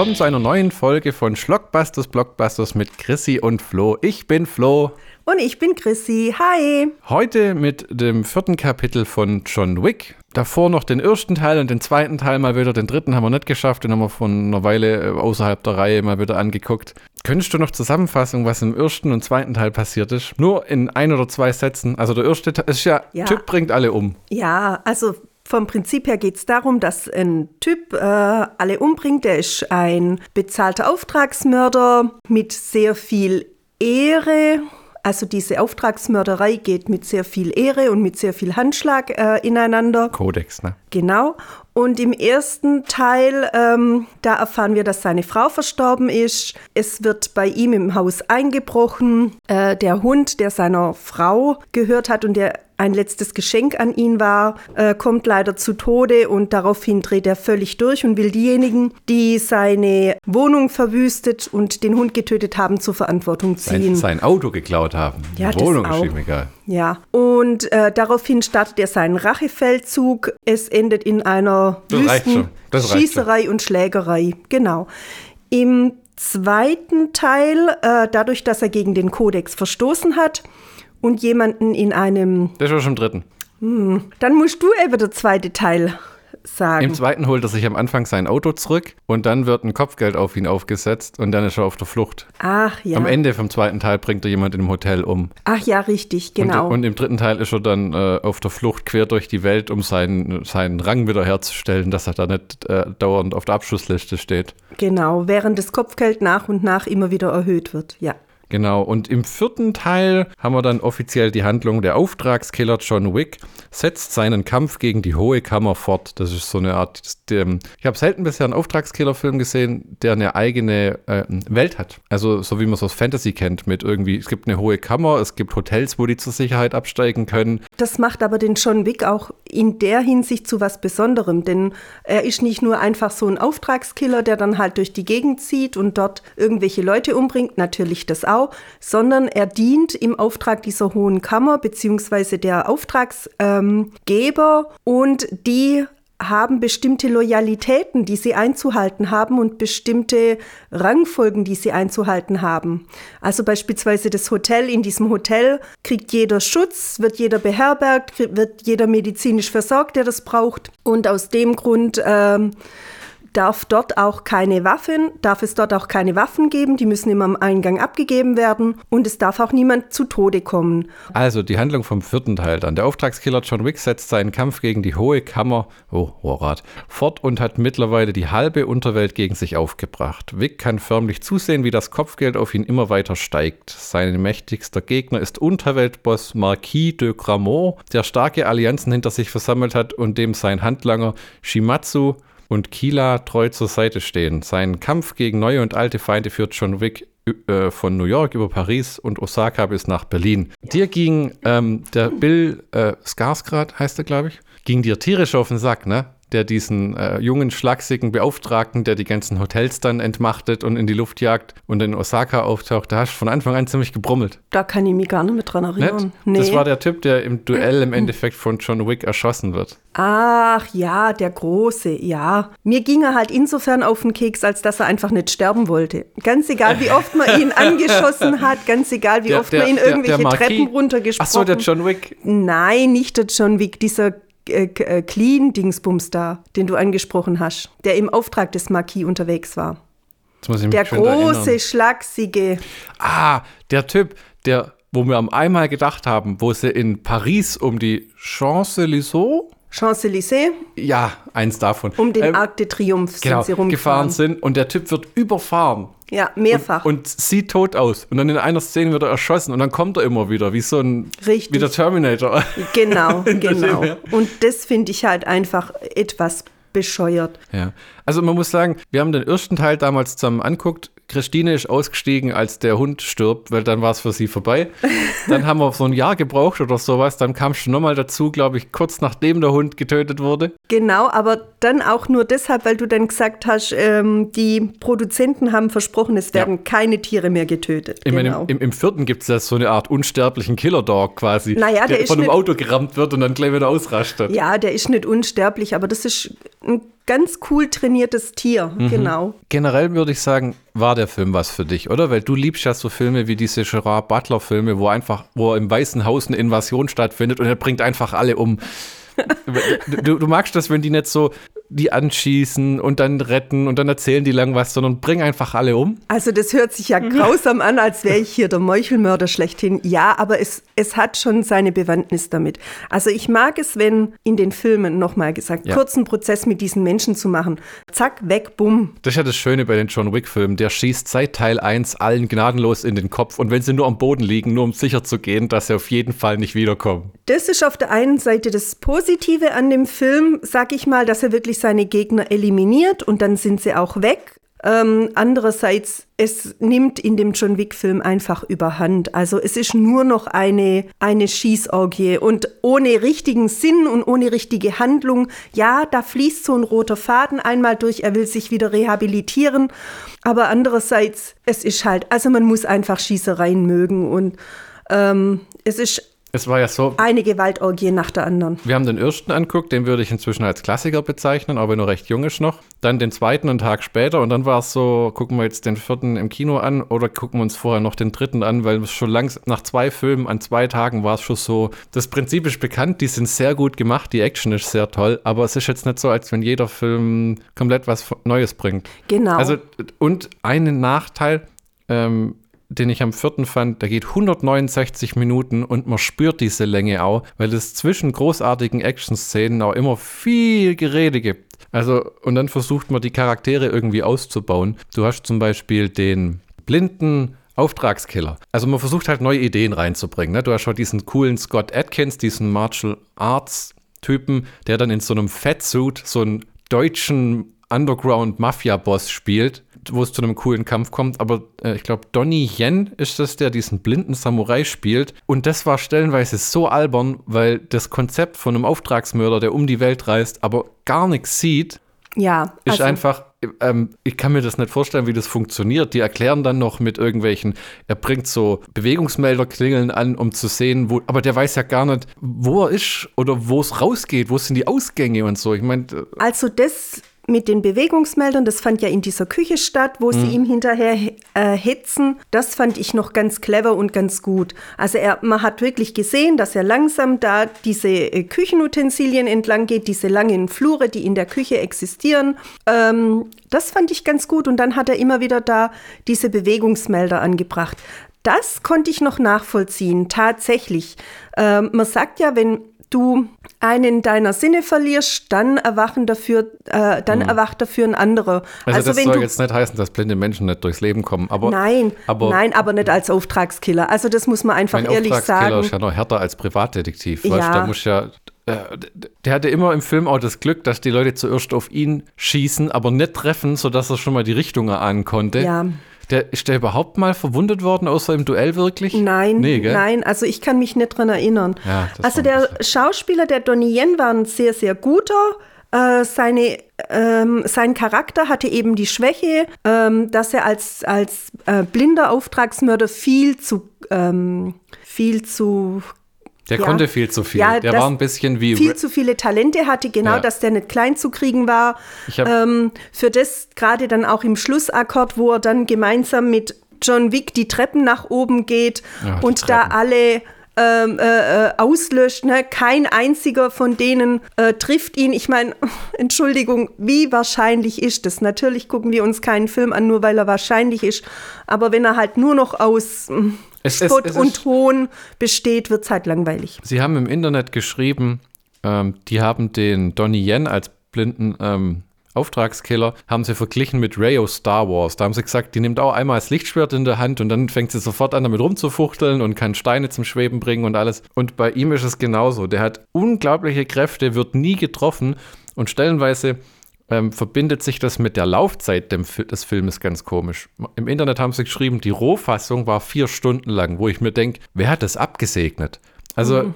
willkommen zu einer neuen Folge von Schlockbusters Blockbusters mit Chrissy und Flo. Ich bin Flo. Und ich bin Chrissy. Hi. Heute mit dem vierten Kapitel von John Wick. Davor noch den ersten Teil und den zweiten Teil mal wieder. Den dritten haben wir nicht geschafft, den haben wir von einer Weile äh, außerhalb der Reihe mal wieder angeguckt. Könntest du noch zusammenfassen, was im ersten und zweiten Teil passiert ist? Nur in ein oder zwei Sätzen. Also der erste Teil ist ja, Ja. Typ bringt alle um. Ja, also vom Prinzip her geht es darum, dass ein Typ äh, alle umbringt. Der ist ein bezahlter Auftragsmörder mit sehr viel Ehre. Also diese Auftragsmörderei geht mit sehr viel Ehre und mit sehr viel Handschlag äh, ineinander. Kodex, ne? Genau. Und im ersten Teil, ähm, da erfahren wir, dass seine Frau verstorben ist. Es wird bei ihm im Haus eingebrochen. Äh, der Hund, der seiner Frau gehört hat und der ein letztes Geschenk an ihn war, äh, kommt leider zu Tode und daraufhin dreht er völlig durch und will diejenigen, die seine Wohnung verwüstet und den Hund getötet haben, zur Verantwortung Sein, ziehen. sein Auto geklaut haben. Ja, Die das Wohnung ist ihm egal. Ja, und äh, daraufhin startet er seinen Rachefeldzug. Es endet in einer reicht Schießerei und Schlägerei. Genau. Im zweiten Teil, äh, dadurch, dass er gegen den Kodex verstoßen hat und jemanden in einem, Das war schon im dritten. dann musst du eben der zweite Teil sagen. Im zweiten holt er sich am Anfang sein Auto zurück und dann wird ein Kopfgeld auf ihn aufgesetzt und dann ist er auf der Flucht. Ach ja. Am Ende vom zweiten Teil bringt er jemand in einem Hotel um. Ach ja, richtig, genau. Und, und im dritten Teil ist er dann äh, auf der Flucht quer durch die Welt, um seinen, seinen Rang wiederherzustellen, dass er da nicht äh, dauernd auf der Abschussliste steht. genau, während das Kopfgeld nach und nach immer wieder erhöht wird. Ja. Genau, und im vierten Teil haben wir dann offiziell die Handlung, der Auftragskiller John Wick setzt seinen Kampf gegen die Hohe Kammer fort. Das ist so eine Art, ähm, ich habe selten bisher einen Auftragskiller-Film gesehen, der eine eigene äh, Welt hat. Also so wie man es aus Fantasy kennt, mit irgendwie, es gibt eine Hohe Kammer, es gibt Hotels, wo die zur Sicherheit absteigen können. Das macht aber den John Wick auch in der Hinsicht zu was Besonderem, denn er ist nicht nur einfach so ein Auftragskiller, der dann halt durch die Gegend zieht und dort irgendwelche Leute umbringt, natürlich das auch, sondern er dient im Auftrag dieser Hohen Kammer beziehungsweise der Auftragsgeber und die haben bestimmte Loyalitäten, die sie einzuhalten haben und bestimmte Rangfolgen, die sie einzuhalten haben. Also beispielsweise das Hotel. In diesem Hotel kriegt jeder Schutz, wird jeder beherbergt, wird jeder medizinisch versorgt, der das braucht. Und aus dem Grund ähm, darf dort auch keine Waffen, darf es dort auch keine Waffen geben, die müssen immer am Eingang abgegeben werden und es darf auch niemand zu Tode kommen. Also die Handlung vom vierten Teil dann. Der Auftragskiller John Wick setzt seinen Kampf gegen die Hohe Kammer, oh, Horat, fort und hat mittlerweile die halbe Unterwelt gegen sich aufgebracht. Wick kann förmlich zusehen, wie das Kopfgeld auf ihn immer weiter steigt. Sein mächtigster Gegner ist Unterweltboss Marquis de Gramont, der starke Allianzen hinter sich versammelt hat und dem sein Handlanger Shimatsu und Kila treu zur Seite stehen. Seinen Kampf gegen neue und alte Feinde führt John Wick äh, von New York über Paris und Osaka bis nach Berlin. Dir ging ähm, der Bill äh, Skarsgård, heißt er, glaube ich, ging dir tierisch auf den Sack, ne? Der diesen äh, jungen, schlachsigen Beauftragten, der die ganzen Hotels dann entmachtet und in die Luft jagt und in Osaka auftaucht, da hast du von Anfang an ziemlich gebrummelt. Da kann ich mich gar nicht mehr dran erinnern. Nicht? Das war der Typ, der im Duell im Endeffekt von John Wick erschossen wird. Ach ja, der Große, ja. Mir ging er halt insofern auf den Keks, als dass er einfach nicht sterben wollte. Ganz egal, wie oft man ihn angeschossen hat, ganz egal, wie oft man ihn irgendwelche Marquis- Treppen runtergesprochen Ach so, der John Wick. Nein, nicht der John Wick, dieser äh, äh, Clean-Dingsbums da, den du angesprochen hast, der im Auftrag des Marquis unterwegs war. Der große, schlachsige. Ah, der Typ, der, wo wir am einmal gedacht haben, wo sie in Paris um die Champs-Élysées, Champs-Élysées, ja, eins davon, um den ähm, Arc de Triomphe genau, sind sie rumgefahren. gefahren sind und der Typ wird überfahren. Ja, mehrfach. Und sieht tot aus. Und dann in einer Szene wird er erschossen und dann kommt er immer wieder, wie so ein, Richtig. wie der Terminator. Genau, genau. Und das finde ich halt einfach etwas bescheuert. Ja, also man muss sagen, wir haben den ersten Teil damals zusammen anguckt. Christine ist ausgestiegen, als der Hund stirbt, weil dann war es für sie vorbei. Dann haben wir so ein Jahr gebraucht oder sowas. Dann kam schon nochmal dazu, glaube ich, kurz nachdem der Hund getötet wurde. Genau, aber dann auch nur deshalb, weil du dann gesagt hast, ähm, die Produzenten haben versprochen, es werden ja. keine Tiere mehr getötet. Genau. meine, im, im, vierten gibt es ja so eine Art unsterblichen Killer-Dog quasi, naja, der, der von einem Auto gerammt wird und dann gleich wieder ausrastet. Ja, der ist nicht unsterblich, aber das ist ein ganz cool trainiertes Tier, mhm. genau. Generell würde ich sagen, war der Film was für dich, oder? Weil du liebst ja so Filme wie diese Gerard Butler-Filme, wo einfach, wo im Weißen Haus eine Invasion stattfindet und er bringt einfach alle um. du, du, magst das, wenn die nicht so die anschießen und dann retten und dann erzählen die lang was, sondern bring einfach alle um. Also das hört sich ja grausam an, als wäre ich hier der Meuchelmörder schlechthin. Ja, aber es, es hat schon seine Bewandtnis damit. Also ich mag es, wenn in den Filmen, nochmal gesagt, ja. kurzen Prozess mit diesen Menschen zu machen. Zack, weg, bumm. Das ist ja das Schöne bei den John Wick-Filmen. Der schießt seit Teil 1 allen gnadenlos in den Kopf und wenn sie nur am Boden liegen, nur um sicher zu gehen, dass sie auf jeden Fall nicht wiederkommen. Das ist auf der einen Seite das Positive an dem Film, sag ich mal, dass er wirklich seine Gegner eliminiert und dann sind sie auch weg. Ähm, andererseits, es nimmt in dem John Wick-Film einfach überhand. Also es ist nur noch eine, eine Schießorgie und ohne richtigen Sinn und ohne richtige Handlung. Ja, da fließt so ein roter Faden einmal durch, er will sich wieder rehabilitieren. Aber andererseits, es ist halt, also man muss einfach Schießereien mögen und ähm, es ist es war ja so. Eine Gewaltorgie nach der anderen. Wir haben den ersten anguckt, den würde ich inzwischen als Klassiker bezeichnen, aber nur recht jung ist noch. Dann den zweiten einen Tag später und dann war es so, gucken wir jetzt den vierten im Kino an oder gucken wir uns vorher noch den dritten an, weil es schon langs nach zwei Filmen an zwei Tagen war es schon so. Das Prinzip ist bekannt, die sind sehr gut gemacht, die Action ist sehr toll, aber es ist jetzt nicht so, als wenn jeder Film komplett was Neues bringt. Genau. Also, und einen Nachteil, ähm, den ich am vierten fand, der geht 169 Minuten und man spürt diese Länge auch, weil es zwischen großartigen Action-Szenen auch immer viel Gerede gibt. Also, und dann versucht man die Charaktere irgendwie auszubauen. Du hast zum Beispiel den blinden Auftragskiller. Also man versucht halt neue Ideen reinzubringen. Ne? Du hast schon diesen coolen Scott Atkins, diesen Martial Arts Typen, der dann in so einem Fettsuit so einen deutschen Underground-Mafia-Boss spielt wo es zu einem coolen Kampf kommt. Aber äh, ich glaube, Donnie Yen ist das, der diesen blinden Samurai spielt. Und das war stellenweise so albern, weil das Konzept von einem Auftragsmörder, der um die Welt reist, aber gar nichts sieht, ja, ist also einfach, ähm, ich kann mir das nicht vorstellen, wie das funktioniert. Die erklären dann noch mit irgendwelchen, er bringt so Bewegungsmelder klingeln an, um zu sehen, wo, aber der weiß ja gar nicht, wo er ist oder wo es rausgeht, wo sind die Ausgänge und so. Ich meine. Äh, also das mit den Bewegungsmeldern, das fand ja in dieser Küche statt, wo mhm. sie ihm hinterher äh, hetzen. Das fand ich noch ganz clever und ganz gut. Also er, man hat wirklich gesehen, dass er langsam da diese äh, Küchenutensilien entlang geht, diese langen Flure, die in der Küche existieren. Ähm, das fand ich ganz gut und dann hat er immer wieder da diese Bewegungsmelder angebracht. Das konnte ich noch nachvollziehen, tatsächlich. Ähm, man sagt ja, wenn du einen deiner Sinne verlierst, dann erwachen dafür, äh, dann mhm. erwacht dafür ein anderer. Also, also das soll jetzt nicht heißen, dass blinde Menschen nicht durchs Leben kommen, aber nein, aber, nein, aber nicht als Auftragskiller. Also das muss man einfach ehrlich sagen. Auftragskiller ist ja noch härter als Privatdetektiv. Ja. Weißt, da muss ja äh, der hatte immer im Film auch das Glück, dass die Leute zuerst auf ihn schießen, aber nicht treffen, sodass er schon mal die Richtung erahnen konnte. Ja. Der, ist der überhaupt mal verwundet worden, außer im Duell wirklich? Nein, nee, nein, also ich kann mich nicht dran erinnern. Ja, also der Schauspieler, der Donnie Yen, war ein sehr, sehr guter. Äh, seine, ähm, sein Charakter hatte eben die Schwäche, ähm, dass er als, als äh, blinder Auftragsmörder viel zu, ähm, viel zu der ja. konnte viel zu viel. Ja, der war ein bisschen wie. Viel zu viele Talente hatte, genau, ja. dass der nicht klein zu kriegen war. Ähm, für das gerade dann auch im Schlussakkord, wo er dann gemeinsam mit John Wick die Treppen nach oben geht Ach, und da alle ähm, äh, äh, auslöscht. Ne? Kein einziger von denen äh, trifft ihn. Ich meine, Entschuldigung, wie wahrscheinlich ist das? Natürlich gucken wir uns keinen Film an, nur weil er wahrscheinlich ist. Aber wenn er halt nur noch aus hm, es, Spott es, es und Ton besteht, wird es halt langweilig. Sie haben im Internet geschrieben, ähm, die haben den Donnie Yen als blinden ähm, Auftragskiller, haben sie verglichen mit Ray aus Star Wars. Da haben sie gesagt, die nimmt auch einmal das Lichtschwert in der Hand und dann fängt sie sofort an, damit rumzufuchteln und kann Steine zum Schweben bringen und alles. Und bei ihm ist es genauso. Der hat unglaubliche Kräfte, wird nie getroffen und stellenweise ähm, verbindet sich das mit der Laufzeit des Filmes ganz komisch. Im Internet haben sie geschrieben, die Rohfassung war vier Stunden lang, wo ich mir denke, wer hat das abgesegnet? Also mhm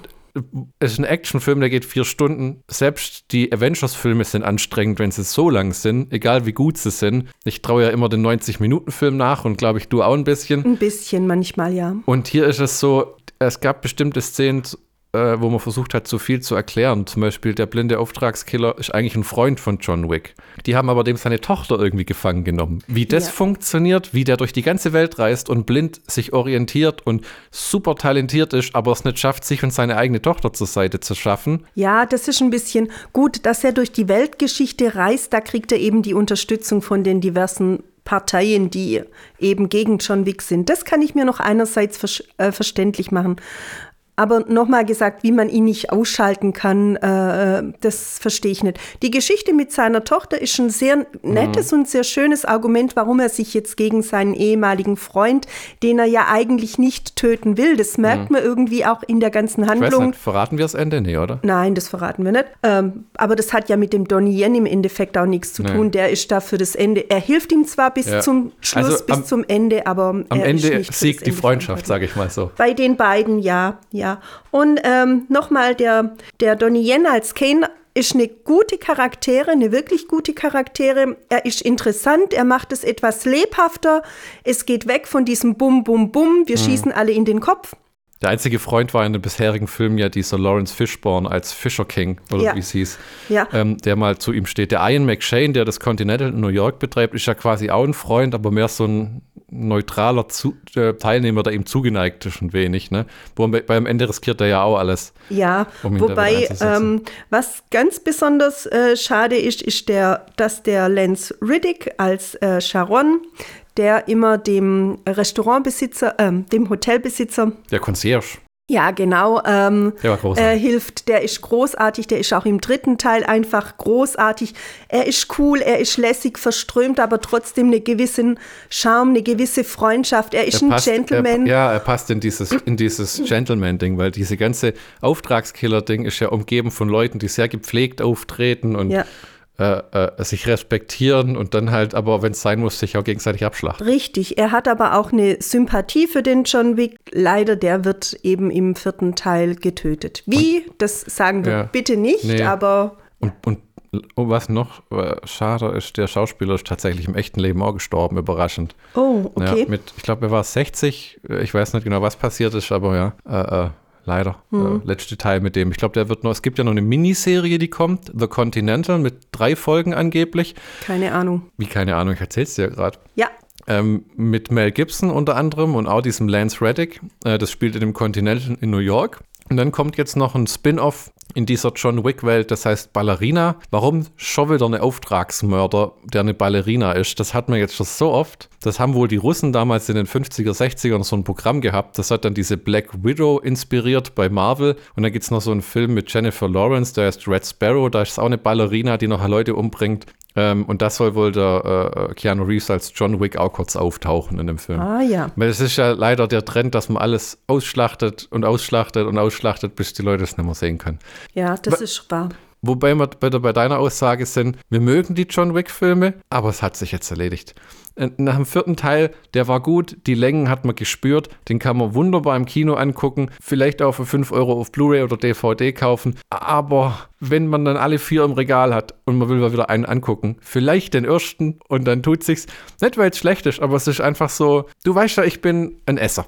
es ist ein Actionfilm, der geht vier Stunden. Selbst die Avengers-Filme sind anstrengend, wenn sie so lang sind, egal wie gut sie sind. Ich traue ja immer den 90-Minuten-Film nach und glaube ich, du auch ein bisschen. Ein bisschen manchmal, ja. Und hier ist es so, es gab bestimmte Szenen, äh, wo man versucht hat, zu viel zu erklären. Zum Beispiel der blinde Auftragskiller ist eigentlich ein Freund von John Wick. Die haben aber dem seine Tochter irgendwie gefangen genommen. Wie das ja. funktioniert, wie der durch die ganze Welt reist und blind sich orientiert und super talentiert ist, aber es nicht schafft, sich und seine eigene Tochter zur Seite zu schaffen. Ja, das ist ein bisschen gut, dass er durch die Weltgeschichte reist. Da kriegt er eben die Unterstützung von den diversen Parteien, die eben gegen John Wick sind. Das kann ich mir noch einerseits ver äh, verständlich machen. Aber nochmal gesagt, wie man ihn nicht ausschalten kann, äh, das verstehe ich nicht. Die Geschichte mit seiner Tochter ist ein sehr nettes mhm. und sehr schönes Argument, warum er sich jetzt gegen seinen ehemaligen Freund, den er ja eigentlich nicht töten will, das merkt mhm. man irgendwie auch in der ganzen Handlung. Ich weiß nicht, verraten wir das Ende? Nee, oder? Nein, das verraten wir nicht. Ähm, aber das hat ja mit dem Donnie Yen im Endeffekt auch nichts zu nee. tun. Der ist da für das Ende. Er hilft ihm zwar bis ja. zum Schluss, also bis zum Ende, aber am Ende siegt die Freundschaft, sage ich mal so. Bei den beiden ja, ja ja. Und ähm, nochmal, der, der Donnie Yen als Kane ist eine gute Charaktere, eine wirklich gute Charaktere. Er ist interessant, er macht es etwas lebhafter. Es geht weg von diesem Bum, Bum, Bum. Wir mhm. schießen alle in den Kopf. Der einzige Freund war in dem bisherigen Film ja dieser Lawrence Fishburne als Fisher King, oder ja. wie es hieß, ja. ähm, der mal zu ihm steht. Der Ian McShane, der das Continental in New York betreibt, ist ja quasi auch ein Freund, aber mehr so ein neutraler zu äh, Teilnehmer, der ihm zugeneigt ist ein wenig. Ne? Wo, beim Ende riskiert er ja auch alles. Ja, um wobei, ähm, was ganz besonders äh, schade ist, ist, der, dass der Lance Riddick als äh, Sharon der immer dem Restaurantbesitzer, äh, dem Hotelbesitzer. Der Concierge. Ja, genau. Ähm, der äh, hilft, der ist großartig, der ist auch im dritten Teil einfach großartig. Er ist cool, er ist lässig, verströmt, aber trotzdem eine gewisse Charme, eine gewisse Freundschaft. Er ist er ein passt, Gentleman. Er, ja, er passt in dieses, in dieses Gentleman-Ding, weil diese ganze Auftragskiller-Ding ist ja umgeben von Leuten, die sehr gepflegt auftreten und ja äh, äh, sich respektieren und dann halt, aber wenn es sein muss, sich auch gegenseitig abschlachten. Richtig, er hat aber auch eine Sympathie für den John Wick. Leider, der wird eben im vierten Teil getötet. Wie? Und, das sagen wir ja, bitte nicht, nee. aber. Und, und oh, was noch äh, schade ist, der Schauspieler ist tatsächlich im echten Leben auch gestorben, überraschend. Oh, okay. Ja, mit, ich glaube, er war 60, ich weiß nicht genau, was passiert ist, aber ja, äh, äh leider. Mhm. Äh, letzte Teil mit dem. Ich glaube, der wird noch, es gibt ja noch eine Miniserie, die kommt, The Continental, mit drei Folgen angeblich. Keine Ahnung. Wie keine Ahnung, ich erzähl's dir gerade. Ja. Ähm, mit Mel Gibson unter anderem und auch diesem Lance Reddick. Äh, das spielt in dem Continental in New York. Und dann kommt jetzt noch ein Spin-off in dieser John Wick-Welt, das heißt Ballerina. Warum schon wieder eine Auftragsmörder, der eine Ballerina ist? Das hat man jetzt schon so oft. Das haben wohl die Russen damals in den 50er, 60ern so ein Programm gehabt. Das hat dann diese Black Widow inspiriert bei Marvel. Und dann gibt es noch so einen Film mit Jennifer Lawrence, der heißt Red Sparrow. Da ist auch eine Ballerina, die noch Leute umbringt. Ähm, und das soll wohl der äh, Keanu Reeves als John Wick auch kurz auftauchen in dem Film. Ah ja. Weil es ist ja leider der Trend, dass man alles ausschlachtet und ausschlachtet und ausschlachtet, bis die Leute es nicht mehr sehen können. Ja, das ist wahr. Wobei wir bei, bei deiner Aussage sind, wir mögen die John Wick-Filme, aber es hat sich jetzt erledigt. Äh, nach dem vierten Teil, der war gut, die Längen hat man gespürt, den kann man wunderbar im Kino angucken, vielleicht auch für 5 Euro auf Blu-ray oder DVD kaufen, aber wenn man dann alle vier im Regal hat und man will mal wieder einen angucken, vielleicht den ersten und dann tut sich's, nicht weil es schlecht ist, aber es ist einfach so, du weißt ja, ich bin ein Esser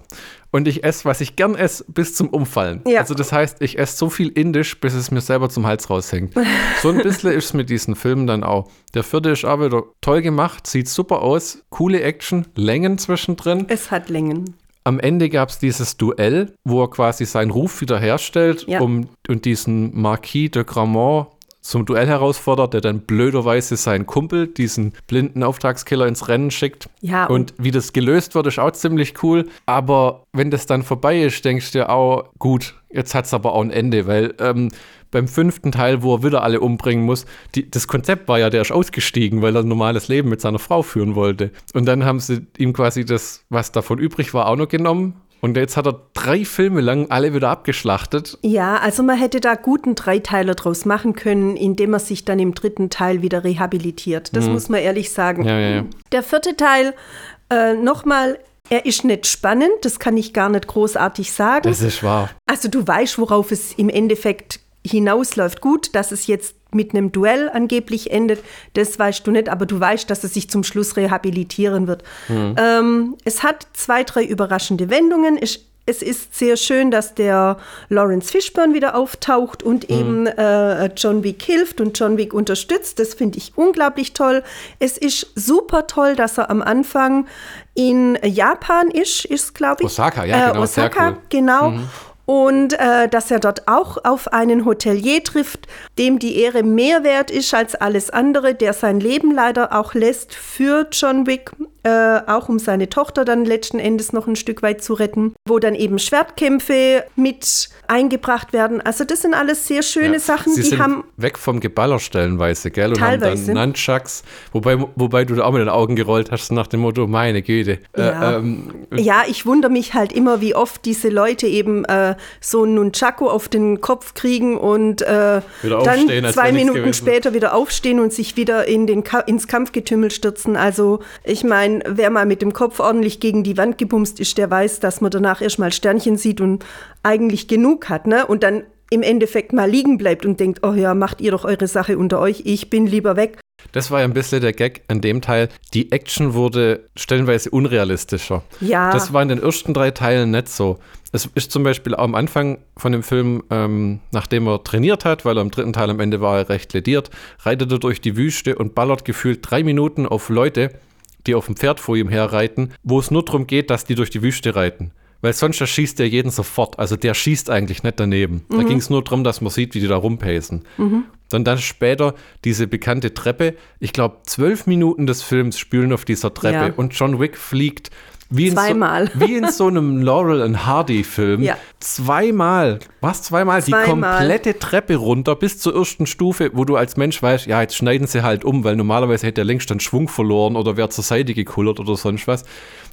und ich esse, was ich gern esse, bis zum Umfallen. Ja. Also das heißt, ich esse so viel Indisch, bis es mir selber zum Hals raushängt. So ein bisschen ist es mit diesen Filmen dann auch. Der vierte ist auch wieder toll gemacht, sieht super aus, coole Action, Längen zwischendrin. Es hat Längen. Am Ende gab es dieses Duell, wo er quasi seinen Ruf wiederherstellt ja. um, und diesen Marquis de Gramont zum Duell herausfordert, der dann blöderweise seinen Kumpel, diesen blinden Auftragskiller, ins Rennen schickt. Ja. Und, und wie das gelöst wird, ist auch ziemlich cool. Aber wenn das dann vorbei ist, denkst du dir auch, gut, jetzt hat es aber auch ein Ende, weil ähm, beim fünften Teil, wo er wieder alle umbringen muss, die, das Konzept war ja, der ist ausgestiegen, weil er ein normales Leben mit seiner Frau führen wollte. Und dann haben sie ihm quasi das, was davon übrig war, auch noch genommen Und jetzt hat er drei Filme lang alle wieder abgeschlachtet. Ja, also man hätte da guten Dreiteiler draus machen können, indem er sich dann im dritten Teil wieder rehabilitiert. Das muss man ehrlich sagen. Ja, ja, ja. Der vierte Teil, äh, nochmal, er ist nicht spannend, das kann ich gar nicht großartig sagen. Das ist wahr. Also du weißt, worauf es im Endeffekt hinausläuft. Gut, dass es jetzt mit einem Duell angeblich endet, das weißt du nicht, aber du weißt, dass es sich zum Schluss rehabilitieren wird. Ähm, es hat zwei, drei überraschende Wendungen. Es, es ist sehr schön, dass der Lawrence Fishburne wieder auftaucht und eben äh, John Wick hilft und John Wick unterstützt. Das finde ich unglaublich toll. Es ist super toll, dass er am Anfang in Japan ist, ist glaube ich. Osaka, ja, genau, sehr Osaka, cool. genau. Und äh, dass er dort auch auf einen Hotelier trifft, dem die Ehre mehr wert ist als alles andere, der sein Leben leider auch lässt für John Wick, äh, auch um seine Tochter dann letzten Endes noch ein Stück weit zu retten, wo dann eben Schwertkämpfe mit eingebracht werden. Also das sind alles sehr schöne Ja. Sachen, Sie die sind haben weg vom Geballer stellenweise, gell? Und haben Teilweise. dann Nunchucks, wobei, wobei du da auch mit den Augen gerollt hast, nach dem Motto, meine Güte. Ja. Äh, ähm, Ja, ich wundere mich halt immer, wie oft diese Leute eben äh, so einen Nunchaku auf den Kopf kriegen und äh, dann zwei Minuten später wieder aufstehen und sich wieder in den Ka ins Kampfgetümmel stürzen. Also ich meine, wer mal mit dem Kopf ordentlich gegen die Wand gebumst ist, der weiß, dass man danach erstmal Sternchen sieht und eigentlich genug hat, ne? Und dann im Endeffekt mal liegen bleibt und denkt, oh ja, macht ihr doch eure Sache unter euch, ich bin lieber weg. Das war ja ein bisschen der Gag an dem Teil. Die Action wurde stellenweise unrealistischer. Ja. Das war in den ersten drei Teilen nicht so. Es ist zum Beispiel auch am Anfang von dem Film, ähm, nachdem er trainiert hat, weil er im dritten Teil am Ende war er recht lediert, reitet er durch die Wüste und ballert gefühlt drei Minuten auf Leute, die auf dem Pferd vor ihm herreiten, wo es nur darum geht, dass die durch die Wüste reiten. Weil sonst erschießt er jeden sofort. Also der schießt eigentlich nicht daneben. Da ging es nur darum, dass man sieht, wie die da rumpacen. Dann dann später diese bekannte Treppe. Ich glaube, zwölf Minuten des Films spülen auf dieser Treppe Ja. und John Wick fliegt wie in, Zweimal. So, wie in so einem Laurel and Hardy Film. Ja. Zweimal. Was? Zweimal? Die Zweimal. komplette Treppe runter bis zur ersten Stufe, wo du als Mensch weißt, ja, jetzt schneiden sie halt um, weil normalerweise hätte er längst dann Schwung verloren oder wäre zur Seite gekullert oder sonst was.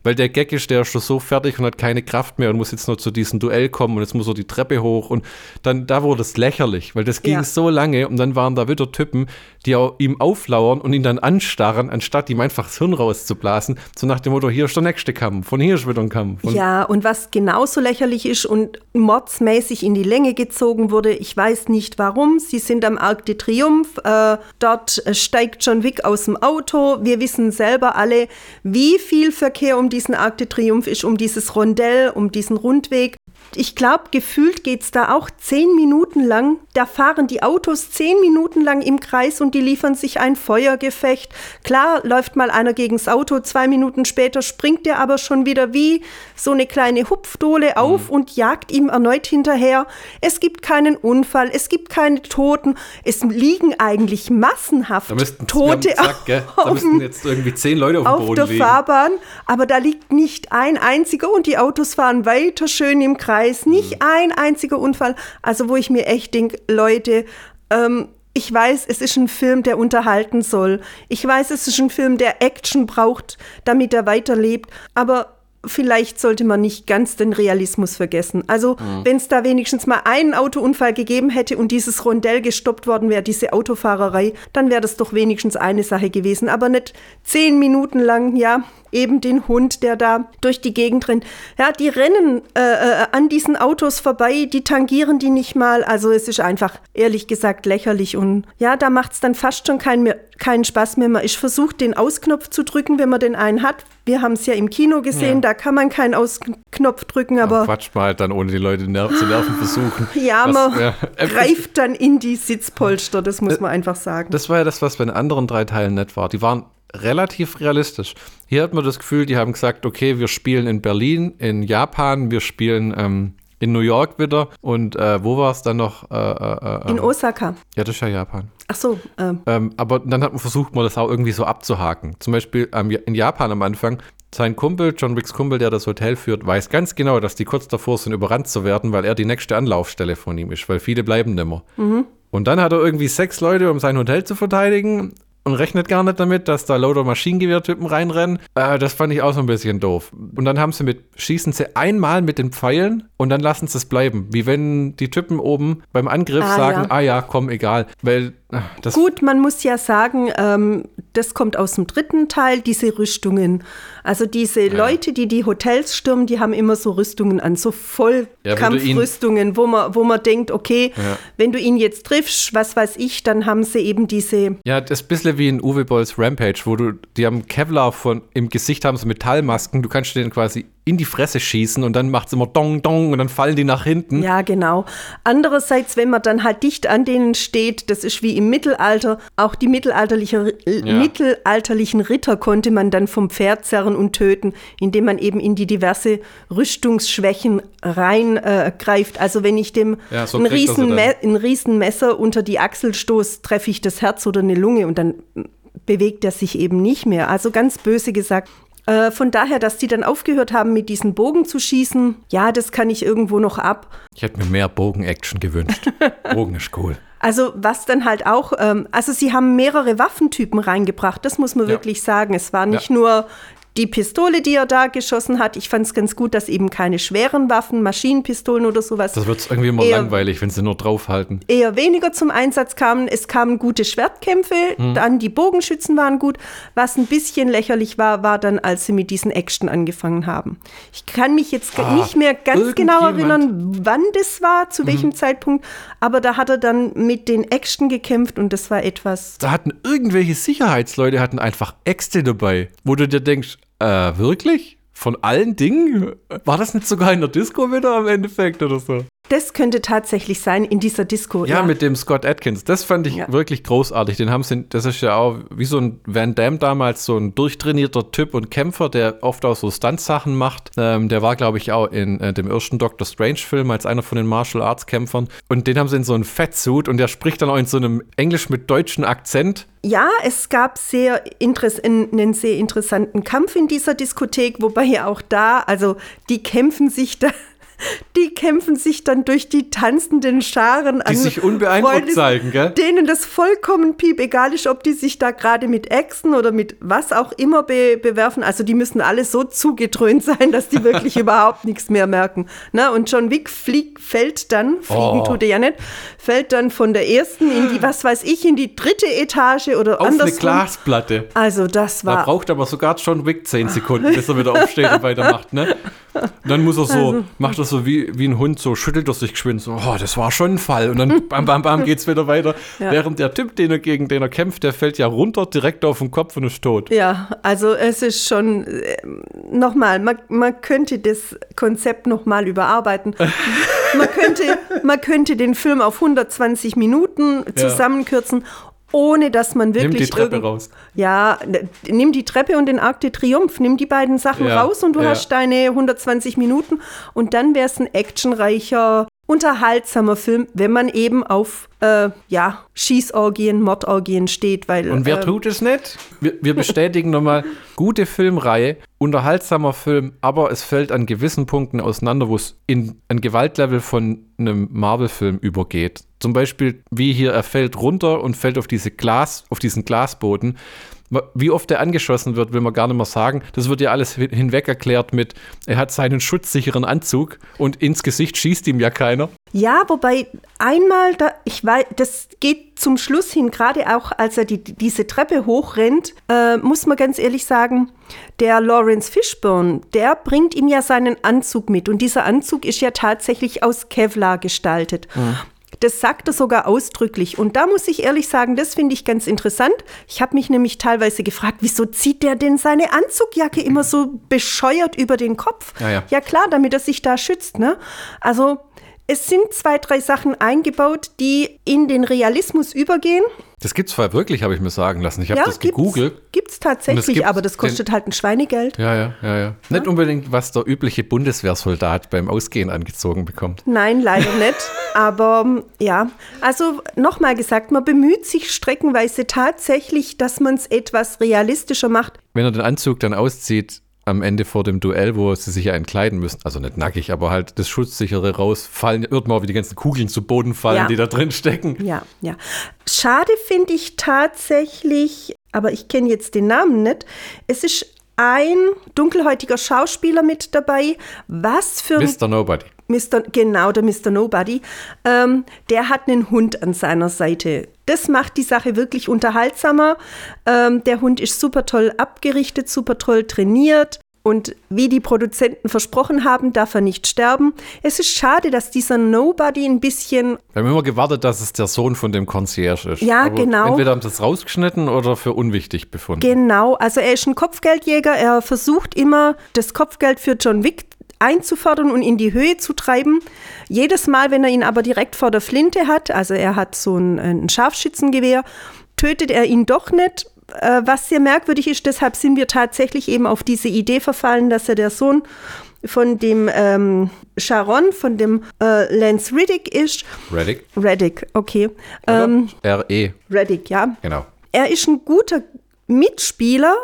Weil der Gag ist, der ist schon so fertig und hat keine Kraft mehr und muss jetzt noch zu diesem Duell kommen und jetzt muss er die Treppe hoch und dann, da wurde es lächerlich, weil das ging Ja. so lange und dann waren da wieder Typen, die auch ihm auflauern und ihn dann anstarren, anstatt ihm einfach das Hirn rauszublasen, so nach dem Motto, hier ist der nächste Kampf, von hier ist wieder ein Kampf. Und Ja, und was genauso lächerlich ist und mordsmäßig in die Länge gezogen wurde, ich weiß nicht warum. Sie sind am Arc de Triomphe. Äh, dort steigt John Wick aus dem Auto. Wir wissen selber alle, wie viel Verkehr um diesen Arc de Triomphe ist, um dieses Rondell, um diesen Rundweg. Ich glaube, gefühlt geht es da auch zehn Minuten lang. Da fahren die Autos zehn Minuten lang im Kreis und die liefern sich ein Feuergefecht. Klar läuft mal einer gegens Auto, zwei Minuten später springt der aber schon wieder wie so eine kleine Hupfdohle auf Mhm. und jagt ihm erneut hinterher. Es gibt keinen Unfall, es gibt keine Toten. Es liegen eigentlich massenhaft da müssten, Tote gesagt, gell, da auf müssten dem- jetzt irgendwie zehn Leute auf dem auf Boden der liegen. Fahrbahn, aber da liegt nicht ein einziger und die Autos fahren weiter schön im Kreis, nicht Mhm. ein einziger Unfall. Also wo ich mir echt denke, Leute, ähm, ich weiß, es ist ein Film, der unterhalten soll. Ich weiß, es ist ein Film, der Action braucht, damit er weiterlebt, aber Vielleicht sollte man nicht ganz den Realismus vergessen. Also, Mhm. wenn es da wenigstens mal einen Autounfall gegeben hätte und dieses Rondell gestoppt worden wäre, diese Autofahrerei, dann wäre das doch wenigstens eine Sache gewesen. Aber nicht zehn Minuten lang, ja, eben den Hund, der da durch die Gegend rennt. Ja, die rennen äh, äh, an diesen Autos vorbei, die tangieren die nicht mal. Also es ist einfach, ehrlich gesagt, lächerlich. Und ja, da macht es dann fast schon keinen, mehr, keinen Spaß mehr. Man ist versucht, den Ausknopf zu drücken, wenn man den einen hat. Wir haben es ja im Kino gesehen, Ja. da kann man keinen Ausknopf drücken, aber Quatsch mal halt dann, ohne die Leute ner zu nerven versuchen. ja, Was- man ja, greift dann in die Sitzpolster, das muss man einfach sagen. Das war ja das, was bei den anderen drei Teilen nicht war. Die waren relativ realistisch. Hier hat man das Gefühl, die haben gesagt, okay, wir spielen in Berlin, in Japan, wir spielen ähm, in New York wieder und äh, wo war es dann noch? Äh, äh, äh, In Osaka. ja, das ist ja Japan. Ach so, ähm, Ähm, aber dann hat man versucht, man das auch irgendwie so abzuhaken. Zum Beispiel ähm, in Japan am Anfang, sein Kumpel, John Wicks Kumpel, der das Hotel führt, weiß ganz genau, dass die kurz davor sind, überrannt zu werden, weil er die nächste Anlaufstelle von ihm ist, weil viele bleiben nimmer. Und dann hat er irgendwie sechs Leute, um sein Hotel zu verteidigen. Und rechnet gar nicht damit, dass da lauter Maschinengewehrtypen reinrennen. Äh, das fand ich auch so ein bisschen doof. Und dann haben sie mit, schießen sie einmal mit den Pfeilen und dann lassen sie es bleiben. Wie wenn die Typen oben beim Angriff Ah, sagen, ja. ah ja, komm, egal. Weil äh, das Gut, man muss ja sagen, ähm, das kommt aus dem dritten Teil, diese Rüstungen. Also diese Leute, die die Hotels stürmen, die haben immer so Rüstungen an, so Vollkampfrüstungen, wo man, wo man denkt, okay, Ja. wenn du ihn jetzt triffst, was weiß ich, dann haben sie eben diese Ja, das ist wie in Uwe Bolls Rampage, wo du, die haben Kevlar von, im Gesicht haben so Metallmasken, du kannst den quasi in die Fresse schießen und dann macht es immer Dong, Dong und dann fallen die nach hinten. Ja, genau. Andererseits, wenn man dann halt dicht an denen steht, das ist wie im Mittelalter, auch die mittelalterliche, Ja. mittelalterlichen Ritter konnte man dann vom Pferd zerren und töten, indem man eben in die diverse Rüstungsschwächen reingreift. Äh, also wenn ich dem Ja, so ein, riesen ein Riesenmesser unter die Achsel stoß, treffe ich das Herz oder eine Lunge und dann bewegt er sich eben nicht mehr. Also ganz böse gesagt. Äh, von daher, dass die dann aufgehört haben, mit diesen Bogen zu schießen, ja, das kann ich irgendwo noch ab. Ich hätte mir mehr Bogen-Action gewünscht. Bogen ist cool. Also was dann halt auch, ähm, also sie haben mehrere Waffentypen reingebracht, das muss man Ja. wirklich sagen. Es war nicht Ja. nur die Pistole, die er da geschossen hat. Ich fand es ganz gut, dass eben keine schweren Waffen, Maschinenpistolen oder sowas Das wird irgendwie immer Eher- langweilig, wenn sie nur draufhalten. eher weniger zum Einsatz kamen. Es kamen gute Schwertkämpfe, Mhm. dann die Bogenschützen waren gut. Was ein bisschen lächerlich war, war dann, als sie mit diesen Action angefangen haben. Ich kann mich jetzt Ah, nicht mehr ganz genau Mhm. erinnern, wann das war, zu welchem Zeitpunkt, aber da hat er dann mit den Action gekämpft und das war etwas Da hatten irgendwelche Sicherheitsleute hatten einfach Äxte dabei, wo du dir denkst, äh, wirklich? Von allen Dingen? War das nicht sogar in der Disco wieder am Endeffekt oder so? Das könnte tatsächlich sein in dieser Disco. Ja, mit dem Scott Atkins. Das fand ich Ja. wirklich großartig. Den haben sie, das ist ja auch wie so ein Van Damme damals, so ein durchtrainierter Typ und Kämpfer, der oft auch so Stunt-Sachen macht. Ähm, der war, glaube ich, auch in äh, dem ersten Doctor Strange-Film als einer von den Martial Arts-Kämpfern. Und den haben sie in so einem Fettsuit und der spricht dann auch in so einem Englisch mit deutschen Akzent. Ja, es gab sehr einen sehr interessanten Kampf in dieser Diskothek, wobei ja auch da, also die kämpfen sich da. Die kämpfen sich dann durch die tanzenden Scharen Die sich unbeeindruckt zeigen, gell? Denen das vollkommen piep, egal ist, ob die sich da gerade mit Äxten oder mit was auch immer be bewerfen. Also die müssen alle so zugedröhnt sein, dass die wirklich überhaupt nichts mehr merken. Na, und John Wick fliegt, fällt dann, fliegen Oh. tut er ja nicht, fällt dann von der ersten in die, was weiß ich, in die dritte Etage oder Auf eine andersrum. Glasplatte. Also das Da war braucht aber sogar John Wick 10 Sekunden, bis er wieder aufsteht und weitermacht, ne? Dann muss er so, Also. macht er so wie, wie ein Hund, so schüttelt er sich geschwind, so, oh, das war schon ein Fall. Und dann bam, bam, bam, geht's wieder weiter. Ja. Während der Typ, den er gegen den er kämpft, der fällt ja runter, direkt auf den Kopf und ist tot. Ja, also es ist schon, äh, nochmal, man, man könnte das Konzept nochmal überarbeiten. man, könnte, man könnte den Film auf 120 Minuten zusammenkürzen, ohne dass man Nimm wirklich die Treppe raus. Ja, nimm die Treppe und den Arc de Triomphe, nimm die beiden Sachen Ja, raus und du ja. hast deine 120 Minuten und dann wäre es ein actionreicher, unterhaltsamer Film, wenn man eben auf äh, ja, Schießorgien, Mordorgien steht, weil Und wer äh, tut es nicht? Wir, wir bestätigen nochmal, gute Filmreihe, unterhaltsamer Film, aber es fällt an gewissen Punkten auseinander, wo es in ein Gewaltlevel von einem Marvel-Film übergeht. Zum Beispiel, wie hier, er fällt runter und fällt auf diese Glas, auf diesen Glasboden. Wie oft er angeschossen wird, will man gar nicht mehr sagen. Das wird ja alles hin- hinweg erklärt mit, er hat seinen schutzsicheren Anzug und ins Gesicht schießt ihm ja keiner. Ja, wobei einmal, da, ich weiß, das geht zum Schluss hin, gerade auch als er die, diese Treppe hochrennt, äh, muss man ganz ehrlich sagen, der Lawrence Fishburne, der bringt ihm ja seinen Anzug mit und dieser Anzug ist ja tatsächlich aus Kevlar gestaltet. Das sagt er sogar ausdrücklich. Und da muss ich ehrlich sagen, das finde ich ganz interessant. Ich habe mich nämlich teilweise gefragt, wieso zieht der denn seine Anzugjacke immer so bescheuert über den Kopf? Ja, ja. Ja klar, damit er sich da schützt. Ne? Also es sind zwei, drei Sachen eingebaut, die in den Realismus übergehen. Das gibt's vorher wirklich, habe ich mir sagen lassen. Ich habe ja, das gegoogelt. Gibt es tatsächlich, gibt's aber das kostet halt ein Schweinegeld. Ja, ja, ja, ja. Nicht unbedingt, was der übliche Bundeswehrsoldat beim Ausgehen angezogen bekommt. Nein, leider nicht. Aber ähm, ja, also nochmal gesagt, man bemüht sich streckenweise tatsächlich, dass man es etwas realistischer macht. Wenn er den Anzug dann auszieht am Ende vor dem Duell, wo sie sich ja entkleiden müssen, also nicht nackig, aber halt das Schutzsichere rausfallen, hört man, wie die ganzen Kugeln zu Boden fallen, Ja. die da drin stecken. Ja, ja. Schade finde ich tatsächlich, aber ich kenne jetzt den Namen nicht. Es ist ein dunkelhäutiger Schauspieler mit dabei. Was für ein Mr. Nobody. Mr. Genau, der Mr. Nobody. Ähm, der hat einen Hund an seiner Seite. Das macht die Sache wirklich unterhaltsamer. Ähm, der Hund ist super toll abgerichtet, super toll trainiert. Und wie die Produzenten versprochen haben, darf er nicht sterben. Es ist schade, dass dieser Nobody ein bisschen Wir haben immer gewartet, dass es der Sohn von dem Concierge ist. Ja, aber genau. Entweder haben sie es rausgeschnitten oder für unwichtig befunden. Genau, also er ist ein Kopfgeldjäger. Er versucht immer, das Kopfgeld für John Wick einzufordern und in die Höhe zu treiben. Jedes Mal, wenn er ihn aber direkt vor der Flinte hat, also er hat so ein, ein Scharfschützengewehr, tötet er ihn doch nicht. Äh, was sehr merkwürdig ist, deshalb sind wir tatsächlich eben auf diese Idee verfallen, dass er der Sohn von dem ähm, Sharon, von dem äh, Lance Riddick ist. Reddick? Reddick, okay. Ähm, R.E. Reddick, ja Genau. er ist ein guter Mitspieler,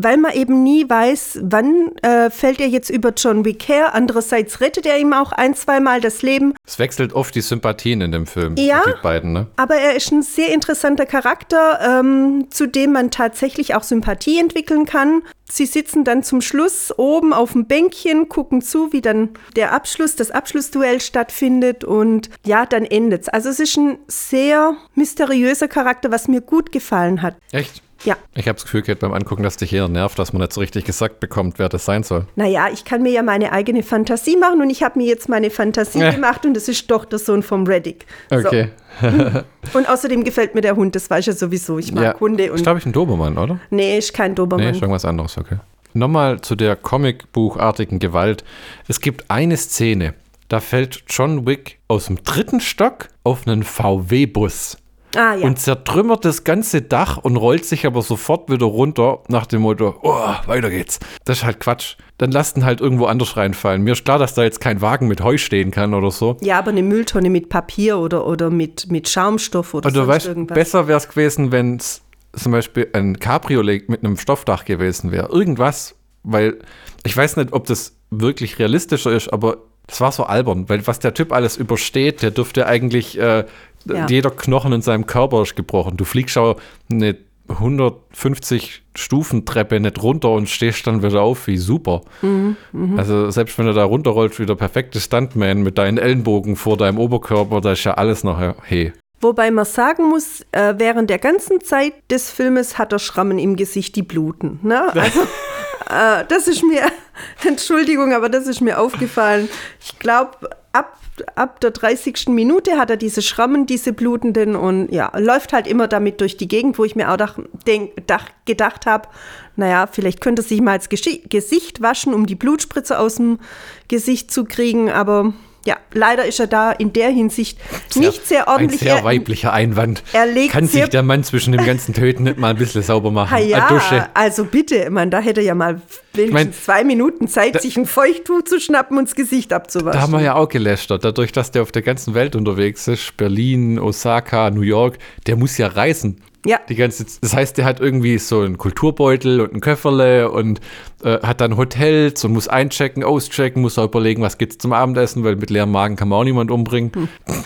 weil man eben nie weiß, wann äh, fällt er jetzt über John Wick her. Andererseits rettet er ihm auch ein, zweimal das Leben. Es wechselt oft die Sympathien in dem Film. Ja. Die beiden, ne? Aber er ist ein sehr interessanter Charakter, ähm, zu dem man tatsächlich auch Sympathie entwickeln kann. Sie sitzen dann zum Schluss oben auf dem Bänkchen, gucken zu, wie dann der Abschluss, das Abschlussduell stattfindet und ja, dann endet's. Also es ist ein sehr mysteriöser Charakter, was mir gut gefallen hat. Echt? Ja. Ich habe das Gefühl gehabt beim Angucken, dass dich eher nervt, dass man nicht so richtig gesagt bekommt, wer das sein soll. Naja, ich kann mir ja meine eigene Fantasie machen und ich habe mir jetzt meine Fantasie Ja. gemacht und es ist doch der Sohn vom Reddick. Okay. So. Und außerdem gefällt mir der Hund, das weiß ich ja sowieso. Ich mag Hunde Ist, und. glaube ich, ein Dobermann, oder? Nee, ist kein Nee, Dobermann. ist irgendwas anderes, okay. Nochmal zu der Comicbuchartigen Gewalt. Es gibt eine Szene, da fällt John Wick aus dem dritten Stock auf einen VW-Bus ah, ja. und zertrümmert das ganze Dach und rollt sich aber sofort wieder runter nach dem Motto, oh, weiter geht's. Das ist halt Quatsch. Dann lasst ihn halt irgendwo anders reinfallen. Mir ist klar, dass da jetzt kein Wagen mit Heu stehen kann oder so. ja, aber eine Mülltonne mit Papier oder, oder mit, mit Schaumstoff oder du sonst weißt, irgendwas. besser wäre es gewesen, wenn es zum Beispiel ein Cabriolet mit einem Stoffdach gewesen wäre. Irgendwas, weil ich weiß nicht, ob das wirklich realistischer ist, aber das war so albern, weil was der Typ alles übersteht, der dürfte eigentlich, äh, Ja. jeder Knochen in seinem Körper ist gebrochen. Du fliegst auch eine 150 Stufen Treppe nicht runter und stehst dann wieder auf, wie super. Mhm, Also selbst wenn du da runterrollst, wie der perfekte Stuntman mit deinen Ellenbogen vor deinem Oberkörper, da ist ja alles noch hey. Wobei man sagen muss, äh, während der ganzen Zeit des Filmes hat er Schrammen im Gesicht, die bluten. Ne? Also, äh, das ist mir, Entschuldigung, aber das ist mir aufgefallen. Ich glaube, ab, ab der 30. Minute hat er diese Schrammen, diese blutenden und ja, läuft halt immer damit durch die Gegend, wo ich mir auch dach, denk, dach, gedacht habe, naja, vielleicht könnte er sich mal das Gesicht waschen, um die Blutspritze aus dem Gesicht zu kriegen, aber ja, leider ist er da in der Hinsicht nicht sehr ordentlich. Ein sehr Er- weiblicher Einwand. er legt Kann sich der Mann zwischen dem ganzen Töten nicht mal ein bisschen sauber machen? Ha, ja, Dusche. also bitte, man, da hätte er ja mal wenigstens mein- zwei Minuten Zeit, sich ein Feuchttuch zu schnappen und das Gesicht abzuwaschen. Da haben wir ja auch gelästert. Dadurch, dass der auf der ganzen Welt unterwegs ist, Berlin, Osaka, New York, der muss ja reisen. Ja. Die ganze, das heißt, der hat irgendwie so einen Kulturbeutel und ein Köfferle und äh, hat dann Hotels und muss einchecken, auschecken, muss auch überlegen, was gibt's zum Abendessen, weil mit leerem Magen kann man auch niemand umbringen.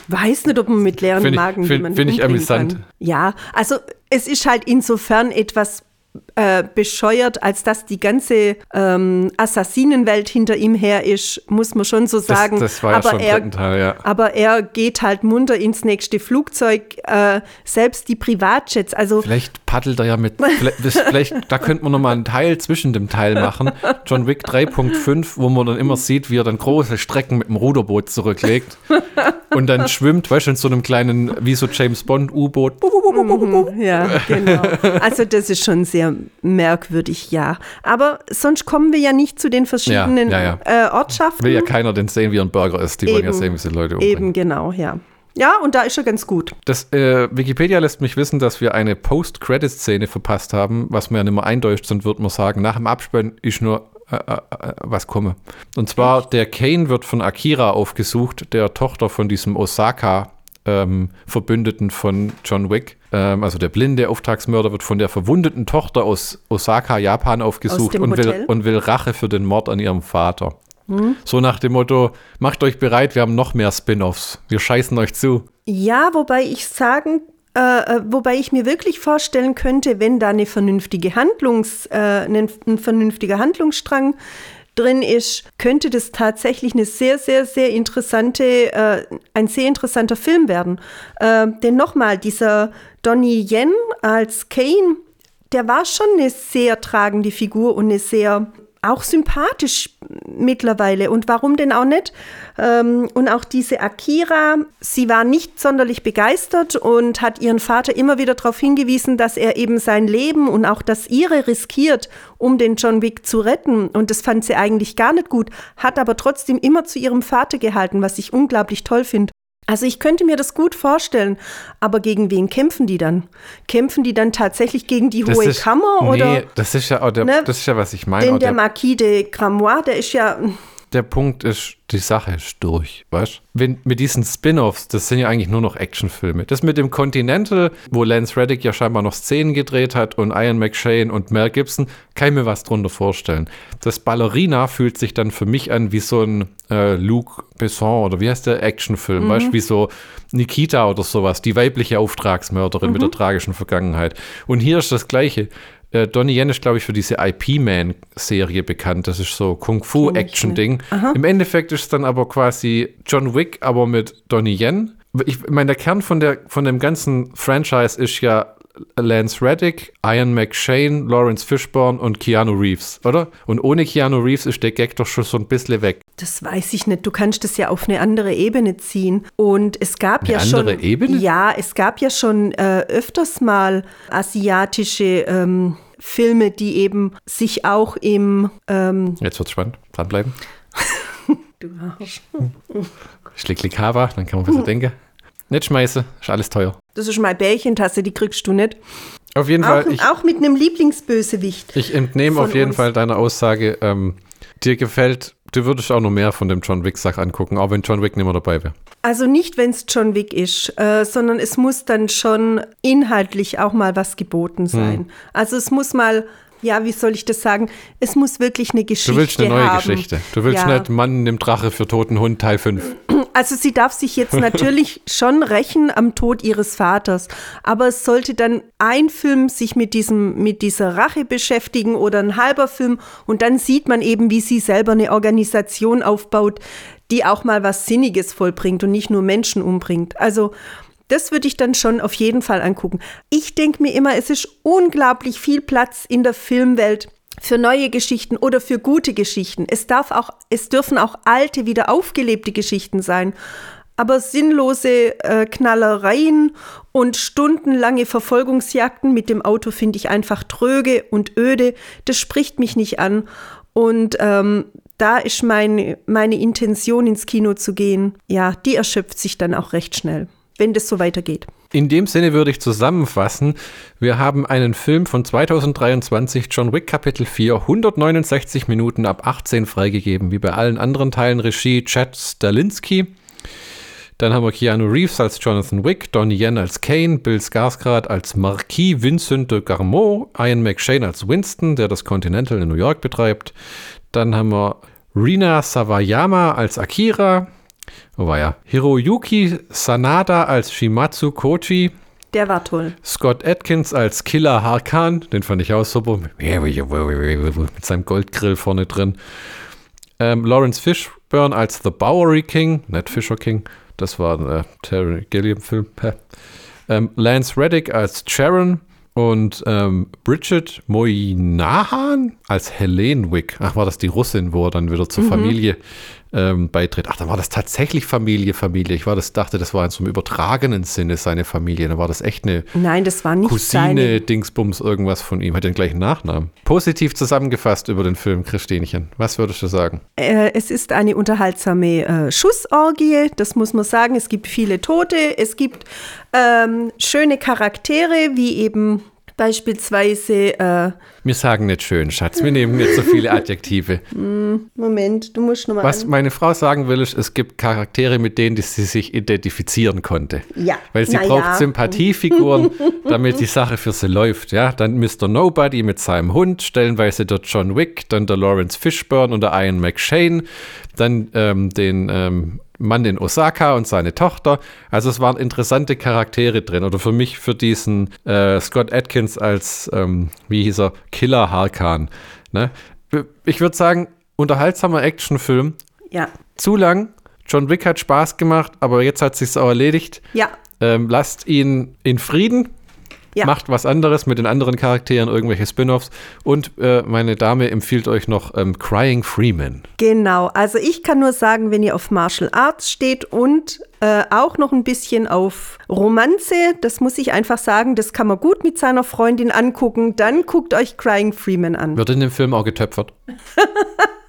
Weiß nicht, ob man mit Find ich- Magen find- jemanden find ich umbringen amüsant. Kann. Ja, also es ist halt insofern etwas äh, bescheuert, als dass die ganze ähm, Assassinenwelt hinter ihm her ist, muss man schon so sagen. das war ja aber schon im er, dritten Teil, ja. Aber er geht halt munter ins nächste Flugzeug, äh, selbst die Privatjets, also Vielleicht paddelt er ja mit, vielleicht, das- vielleicht da könnte man nochmal einen Teil zwischen dem Teil machen. John Wick 3.5, wo man dann immer sieht, wie er dann große Strecken mit dem Ruderboot zurücklegt und dann schwimmt, weißt du, in so einem kleinen, wie so James Bond U-Boot. Ja, genau. Also das ist schon sehr merkwürdig, ja. Aber sonst kommen wir ja nicht zu den verschiedenen Ja, ja, Äh, Ortschaften. Will ja keiner den sehen, wie ein Burger ist. Die wollen ja Eben. sehen, wie sie Leute umbringen. Eben, genau, ja. Ja, und da ist er ganz gut. Das, äh, Wikipedia lässt mich wissen, dass wir eine Post-Credit-Szene verpasst haben, was mir ja nicht mehr eindeutscht sind, würde man sagen. Nach dem Abspann ist nur äh, äh, äh, was komme. Und zwar, der Kane wird von Akira aufgesucht, der Tochter von diesem Osaka ähm, Verbündeten von John Wick. Ähm, also der blinde Auftragsmörder wird von der verwundeten Tochter aus Osaka, Japan aufgesucht und will, und will Rache für den Mord an ihrem Vater. Hm? So nach dem Motto, macht euch bereit, wir haben noch mehr Spin-offs. Wir scheißen euch zu. Ja, wobei ich sagen äh, äh, wobei ich mir wirklich vorstellen könnte, wenn da eine vernünftige Handlungs, äh, ein, ein vernünftiger Handlungsstrang drin ist, könnte das tatsächlich eine sehr, sehr, sehr interessante, äh, ein sehr interessanter Film werden. Äh, denn nochmal, dieser Donnie Yen als Kane, der war schon eine sehr tragende Figur und eine sehr auch sympathisch mittlerweile. Und warum denn auch nicht? Ähm, und auch diese Akira, sie war nicht sonderlich begeistert und hat ihren Vater immer wieder darauf hingewiesen, dass er eben sein Leben und auch das ihre riskiert, um den John Wick zu retten. Und das fand sie eigentlich gar nicht gut, hat aber trotzdem immer zu ihrem Vater gehalten, was ich unglaublich toll finde. Also ich könnte mir das gut vorstellen, aber gegen wen kämpfen die dann? Kämpfen die dann tatsächlich gegen die das Hohe ist, Kammer? Nee, oder? das ist ja, der, ne? das ist ja, was ich meine. Denn der, der Marquis de Gramois, der ist ja der Punkt ist, die Sache ist durch, weißt Wenn mit diesen Spin-offs, das sind ja eigentlich nur noch Actionfilme. Das mit dem Continental, wo Lance Reddick ja scheinbar noch Szenen gedreht hat und Ian McShane und Mel Gibson, kann ich mir was drunter vorstellen. Das Ballerina fühlt sich dann für mich an wie so ein äh, Luc Besson oder wie heißt der Actionfilm, mhm. weißt wie so Nikita oder sowas, die weibliche Auftragsmörderin mhm. mit der tragischen Vergangenheit. Und hier ist das Gleiche. Äh, Donnie Yen ist, glaube ich, für diese IP-Man-Serie bekannt. Das ist so Kung-Fu-Action-Ding. Im Endeffekt ist es dann aber quasi John Wick, aber mit Donnie Yen. Ich meine, der Kern von, der, von dem ganzen Franchise ist ja Lance Reddick, Ian McShane, Lawrence Fishburne und Keanu Reeves, oder? Und ohne Keanu Reeves ist der Gag doch schon so ein bisschen weg. Das weiß ich nicht. Du kannst das ja auf eine andere Ebene ziehen. Und es gab eine ja schon. Andere Ebene? Ja, es gab ja schon äh, öfters mal asiatische ähm, Filme, die eben sich auch im. Ähm Jetzt wird's spannend. Dranbleiben. du Arsch. Schlicklick-Hava, dann kann man besser denken. Nicht schmeißen, ist alles teuer. Das ist meine Bärchentasse, die kriegst du nicht. Auf jeden auch, Fall. Ich, auch mit einem Lieblingsbösewicht. Ich entnehme auf jeden uns. Fall deiner Aussage, ähm, dir gefällt, du würdest auch noch mehr von dem John Wick-Sach angucken, auch wenn John Wick nicht mehr dabei wäre. Also nicht, wenn es John Wick ist, äh, sondern es muss dann schon inhaltlich auch mal was geboten sein. Hm. Also es muss mal ja, wie soll ich das sagen? Es muss wirklich eine Geschichte haben. Du willst eine neue haben. Geschichte. Du willst ja. nicht Mann im Drache für toten Hund Teil 5. Also sie darf sich jetzt natürlich schon rächen am Tod ihres Vaters, aber es sollte dann ein Film sich mit diesem mit dieser Rache beschäftigen oder ein halber Film und dann sieht man eben, wie sie selber eine Organisation aufbaut, die auch mal was Sinniges vollbringt und nicht nur Menschen umbringt. Also das würde ich dann schon auf jeden Fall angucken. Ich denke mir immer, es ist unglaublich viel Platz in der Filmwelt für neue Geschichten oder für gute Geschichten. Es darf auch, es dürfen auch alte, wieder aufgelebte Geschichten sein. Aber sinnlose äh, Knallereien und stundenlange Verfolgungsjagden mit dem Auto finde ich einfach tröge und öde. Das spricht mich nicht an. Und ähm, da ist mein, meine Intention, ins Kino zu gehen, ja, die erschöpft sich dann auch recht schnell wenn das so weitergeht. In dem Sinne würde ich zusammenfassen, wir haben einen Film von 2023, John Wick Kapitel 4, 169 Minuten ab 18 freigegeben, wie bei allen anderen Teilen Regie Chad Stalinski. Dann haben wir Keanu Reeves als Jonathan Wick, Donnie Yen als Kane, Bill Skarsgård als Marquis Vincent de Garmot, Ian McShane als Winston, der das Continental in New York betreibt. Dann haben wir Rina Sawayama als Akira, Oh war ja. Hiroyuki Sanada als Shimatsu Kochi. Der war toll. Scott Atkins als Killer Harkan, den fand ich auch super. Mit seinem Goldgrill vorne drin. Ähm, Lawrence Fishburne als The Bowery King, nicht Fisher King, das war ein äh, Terry Gilliam-Film. Ähm, Lance Reddick als Sharon und ähm, Bridget Moynahan als Helene Wick. Ach, war das die Russin, wo er dann wieder zur mhm. Familie ähm, beitritt. Ach, dann war das tatsächlich Familie, Familie. Ich war das, dachte, das war in so einem übertragenen Sinne seine Familie. Dann war das echt eine Nein, das war nicht Cousine, seine. Dingsbums, irgendwas von ihm. Hat den gleichen Nachnamen. Positiv zusammengefasst über den Film, Christinchen. Was würdest du sagen? Äh, es ist eine unterhaltsame äh, Schussorgie, das muss man sagen. Es gibt viele Tote, es gibt ähm, schöne Charaktere, wie eben Beispielsweise, äh, Wir sagen nicht schön, Schatz. Wir nehmen nicht so viele Adjektive. Moment, du musst nochmal. Was meine Frau sagen will, ist, es gibt Charaktere, mit denen die sie sich identifizieren konnte. Ja. Weil sie Na braucht ja. Sympathiefiguren, damit die Sache für sie läuft. Ja, dann Mr. Nobody mit seinem Hund, stellenweise der John Wick, dann der Lawrence Fishburne und der Ian McShane, dann ähm, den ähm, Mann in Osaka und seine Tochter. Also es waren interessante Charaktere drin. Oder für mich für diesen äh, Scott Atkins als, ähm, wie hieß er, Killer Harkan. Ne? Ich würde sagen, unterhaltsamer Actionfilm. Ja. Zu lang. John Wick hat Spaß gemacht, aber jetzt hat sich's auch erledigt. Ja. Ähm, lasst ihn in Frieden. Ja. Macht was anderes mit den anderen Charakteren, irgendwelche Spin-offs. Und äh, meine Dame empfiehlt euch noch ähm, Crying Freeman. Genau, also ich kann nur sagen, wenn ihr auf Martial Arts steht und äh, auch noch ein bisschen auf Romanze, das muss ich einfach sagen, das kann man gut mit seiner Freundin angucken, dann guckt euch Crying Freeman an. Wird in dem Film auch getöpfert?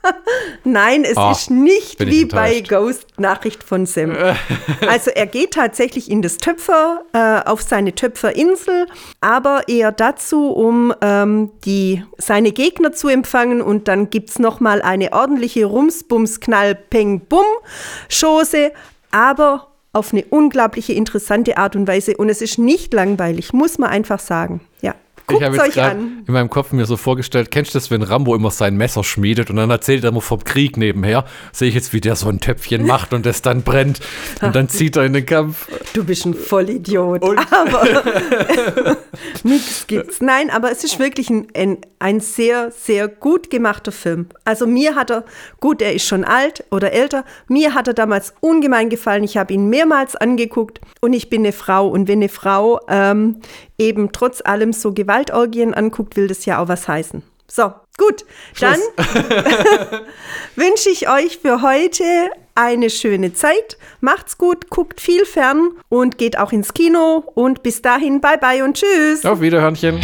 Nein, es Ah, ist nicht wie bei. Ghost Nachricht von Sam. also er geht tatsächlich in das Töpfer, äh, auf seine Töpferinsel, aber eher dazu, um ähm, die, seine Gegner zu empfangen und dann gibt es nochmal eine ordentliche Rums-Bums-Knall-Peng-Bum-Chose, aber auf eine unglaubliche interessante Art und Weise und es ist nicht langweilig, muss man einfach sagen. Ja. Guckt ich habe jetzt gerade in meinem Kopf mir so vorgestellt, kennst du das, wenn Rambo immer sein Messer schmiedet und dann erzählt er immer vom Krieg nebenher? Sehe ich jetzt, wie der so ein Töpfchen macht und es dann brennt und dann zieht er in den Kampf. Du bist ein Vollidiot. Aber nichts gibt's. Nein, aber es ist wirklich ein, ein, ein sehr, sehr gut gemachter Film. Also mir hat er, gut, er ist schon alt oder älter, mir hat er damals ungemein gefallen. Ich habe ihn mehrmals angeguckt und ich bin eine Frau. Und wenn eine Frau ähm, eben trotz allem so Gewaltorgien anguckt, will das ja auch was heißen. So, gut. Dann wünsche ich euch für heute eine schöne Zeit. Macht's gut, guckt viel fern und geht auch ins Kino. Und bis dahin, bye bye und tschüss. Auf Wiederhörnchen.